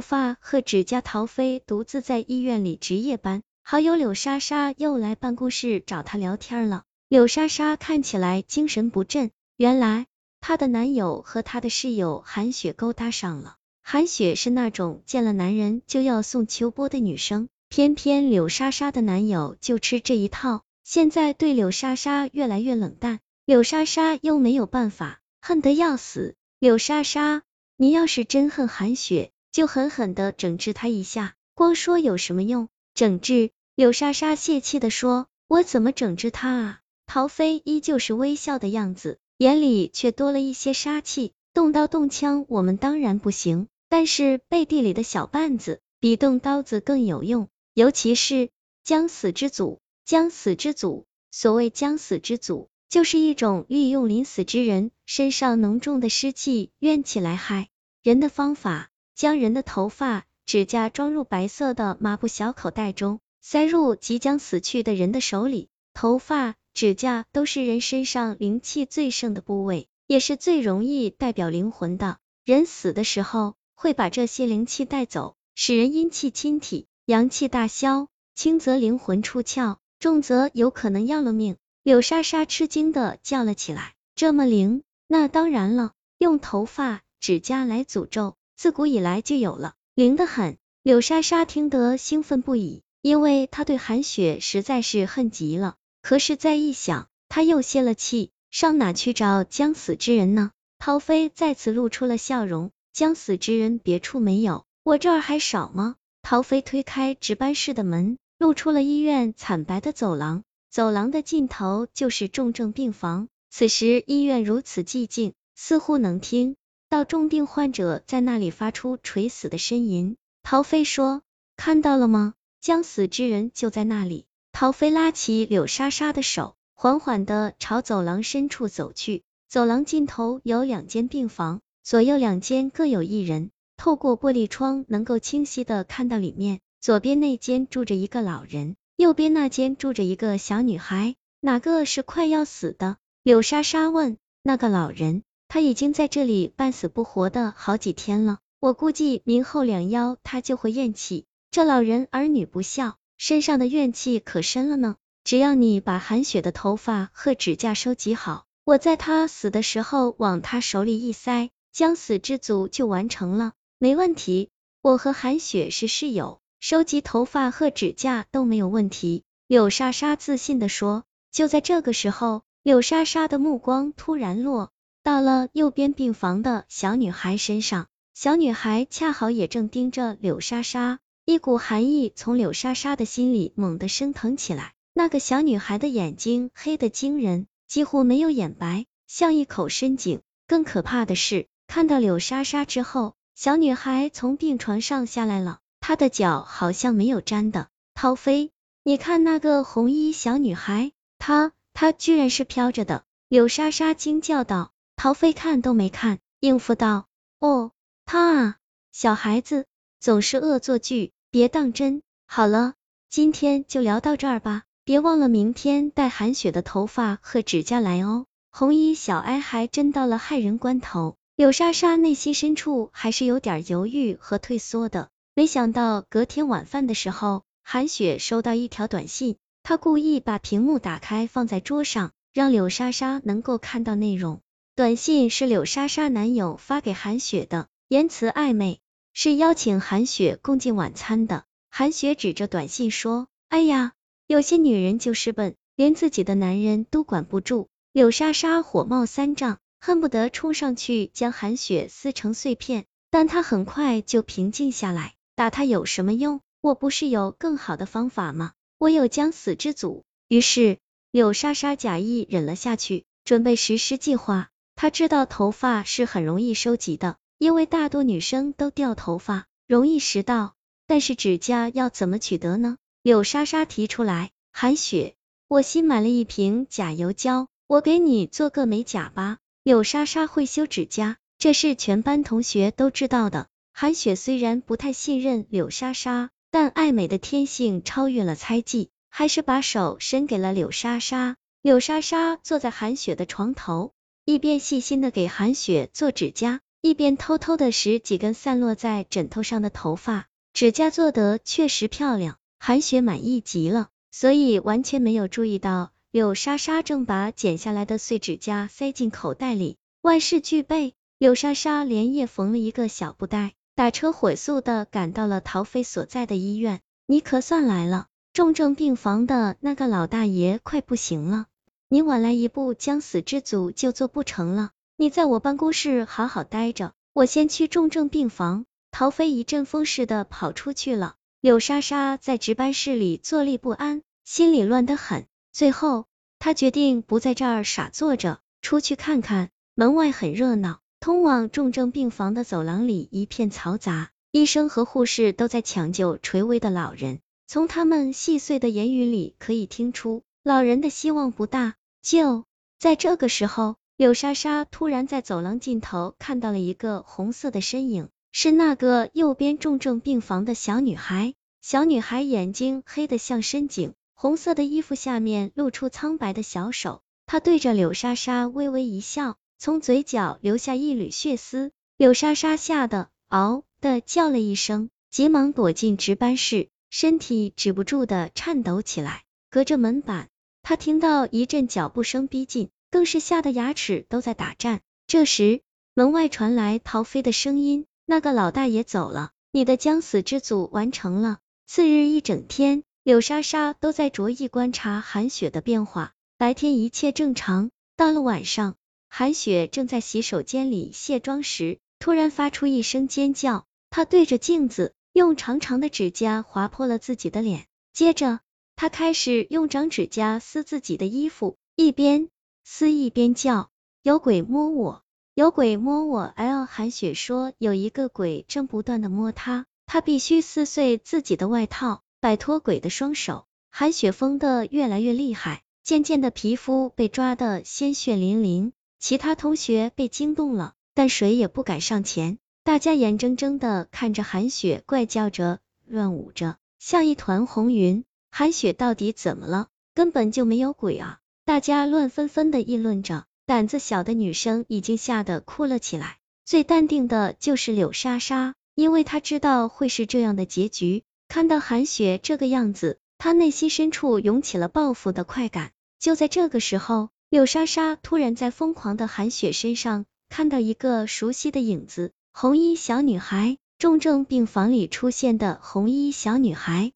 发和指甲，陶飞独自在医院里值夜班。好友柳莎莎又来办公室找他聊天了。柳莎莎看起来精神不振，原来她的男友和她的室友韩雪勾搭上了。韩雪是那种见了男人就要送秋波的女生，偏偏柳莎莎的男友就吃这一套，现在对柳莎莎越来越冷淡。柳莎莎又没有办法，恨得要死。柳莎莎，你要是真恨韩雪，就狠狠的整治他一下，光说有什么用？整治？柳莎莎泄气的说，我怎么整治他啊？陶飞依旧是微笑的样子，眼里却多了一些杀气。动刀动枪，我们当然不行，但是背地里的小绊子比动刀子更有用，尤其是将死之祖。将死之祖，所谓将死之祖。就是一种利用临死之人身上浓重的湿气、怨气来害人的方法。将人的头发、指甲装入白色的麻布小口袋中，塞入即将死去的人的手里。头发、指甲都是人身上灵气最盛的部位，也是最容易代表灵魂的。人死的时候会把这些灵气带走，使人阴气侵体，阳气大消。轻则灵魂出窍，重则有可能要了命。柳莎莎吃惊的叫了起来：“这么灵？那当然了，用头发、指甲来诅咒，自古以来就有了，灵得很。”柳莎莎听得兴奋不已，因为她对韩雪实在是恨极了。可是再一想，她又泄了气，上哪去找将死之人呢？陶飞再次露出了笑容：“将死之人别处没有，我这儿还少吗？”陶飞推开值班室的门，露出了医院惨白的走廊。走廊的尽头就是重症病房，此时医院如此寂静，似乎能听到重病患者在那里发出垂死的呻吟。陶飞说：“看到了吗？将死之人就在那里。”陶飞拉起柳莎莎的手，缓缓的朝走廊深处走去。走廊尽头有两间病房，左右两间各有一人，透过玻璃窗能够清晰的看到里面。左边那间住着一个老人。右边那间住着一个小女孩，哪个是快要死的？柳莎莎问。那个老人，他已经在这里半死不活的好几天了，我估计明后两腰他就会咽气。这老人儿女不孝，身上的怨气可深了呢。只要你把韩雪的头发和指甲收集好，我在他死的时候往他手里一塞，将死之足就完成了。没问题，我和韩雪是室友。收集头发和指甲都没有问题，柳莎莎自信的说。就在这个时候，柳莎莎的目光突然落到了右边病房的小女孩身上，小女孩恰好也正盯着柳莎莎，一股寒意从柳莎莎的心里猛地升腾起来。那个小女孩的眼睛黑的惊人，几乎没有眼白，像一口深井。更可怕的是，看到柳莎莎之后，小女孩从病床上下来了。她的脚好像没有沾的，涛飞，你看那个红衣小女孩，她她居然是飘着的。柳莎莎惊叫道。陶飞看都没看，应付道：“哦，他啊，小孩子总是恶作剧，别当真。好了，今天就聊到这儿吧，别忘了明天带韩雪的头发和指甲来哦。”红衣小哀还真到了害人关头，柳莎莎内心深处还是有点犹豫和退缩的。没想到隔天晚饭的时候，韩雪收到一条短信，她故意把屏幕打开放在桌上，让柳莎莎能够看到内容。短信是柳莎莎男友发给韩雪的，言辞暧昧，是邀请韩雪共进晚餐的。韩雪指着短信说：“哎呀，有些女人就是笨，连自己的男人都管不住。”柳莎莎火冒三丈，恨不得冲上去将韩雪撕成碎片，但她很快就平静下来。打他有什么用？我不是有更好的方法吗？我有将死之祖。于是柳莎莎假意忍了下去，准备实施计划。她知道头发是很容易收集的，因为大多女生都掉头发，容易拾到。但是指甲要怎么取得呢？柳莎莎提出来。韩雪，我新买了一瓶甲油胶，我给你做个美甲吧。柳莎莎会修指甲，这是全班同学都知道的。韩雪虽然不太信任柳莎莎，但爱美的天性超越了猜忌，还是把手伸给了柳莎莎。柳莎莎坐在韩雪的床头，一边细心的给韩雪做指甲，一边偷偷的拾几根散落在枕头上的头发，指甲做得确实漂亮，韩雪满意极了，所以完全没有注意到柳莎莎正把剪下来的碎指甲塞进口袋里。万事俱备，柳莎莎连夜缝了一个小布袋，打车火速的赶到了陶飞所在的医院。你可算来了，重症病房的那个老大爷快不行了，你晚来一步，将死之组就做不成了。你在我办公室好好待着，我先去重症病房。陶飞一阵风似的跑出去了。柳莎莎在值班室里坐立不安，心里乱得很。最后，她决定不在这儿傻坐着，出去看看。门外很热闹，通往重症病房的走廊里一片嘈杂，医生和护士都在抢救垂危的老人。从他们细碎的言语里可以听出，老人的希望不大。就在这个时候。柳莎莎突然在走廊尽头看到了一个红色的身影，是那个右边重症病房的小女孩。小女孩眼睛黑得像深井，红色的衣服下面露出苍白的小手。她对着柳莎莎微微一笑，从嘴角流下一缕血丝。柳莎莎吓得嗷的叫了一声，急忙躲进值班室，身体止不住的颤抖起来。隔着门板，他听到一阵脚步声逼近。更是吓得牙齿都在打颤。这时，门外传来陶飞的声音：“那个老大爷走了，你的将死之组完成了。”次日一整天，柳莎莎都在着意观察韩雪的变化。白天一切正常，到了晚上，韩雪正在洗手间里卸妆时，突然发出一声尖叫。她对着镜子，用长长的指甲划破了自己的脸，接着，他开始用长指甲撕自己的衣服，一边。撕一边叫，有鬼摸我，有鬼摸我。L 韩雪说，有一个鬼正不断的摸她，她必须撕碎自己的外套，摆脱鬼的双手。韩雪疯得越来越厉害，渐渐的皮肤被抓得鲜血淋淋。其他同学被惊动了，但谁也不敢上前，大家眼睁睁的看着韩雪怪叫着，乱舞着，像一团红云。韩雪到底怎么了？根本就没有鬼啊！大家乱纷纷的议论着，胆子小的女生已经吓得哭了起来。最淡定的就是柳莎莎，因为她知道会是这样的结局。看到韩雪这个样子，她内心深处涌起了报复的快感。就在这个时候，柳莎莎突然在疯狂的韩雪身上看到一个熟悉的影子，红衣小女孩，重症病房里出现的红衣小女孩。